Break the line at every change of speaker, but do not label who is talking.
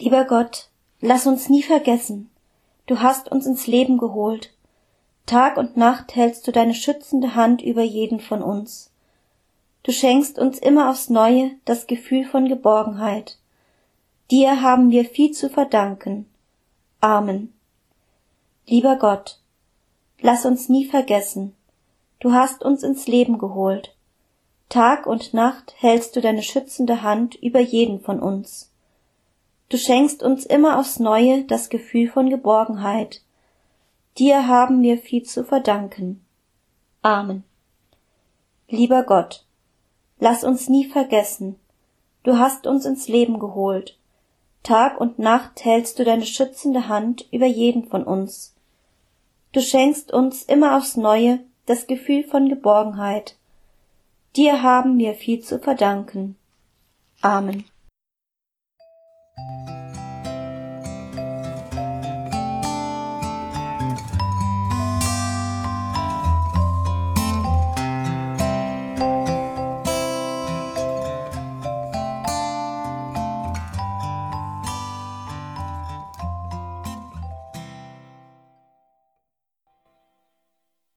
Lieber Gott, lass uns nie vergessen, du hast uns ins Leben geholt. Tag und Nacht hältst du deine schützende Hand über jeden von uns. Du schenkst uns immer aufs Neue das Gefühl von Geborgenheit. Dir haben wir viel zu verdanken. Amen. Lieber Gott, lass uns nie vergessen, du hast uns ins Leben geholt. Tag und Nacht hältst du deine schützende Hand über jeden von uns. Du schenkst uns immer aufs Neue das Gefühl von Geborgenheit. Dir haben wir viel zu verdanken. Amen. Lieber Gott, lass uns nie vergessen, du hast uns ins Leben geholt. Tag und Nacht hältst du deine schützende Hand über jeden von uns. Du schenkst uns immer aufs Neue das Gefühl von Geborgenheit. Dir haben wir viel zu verdanken. Amen.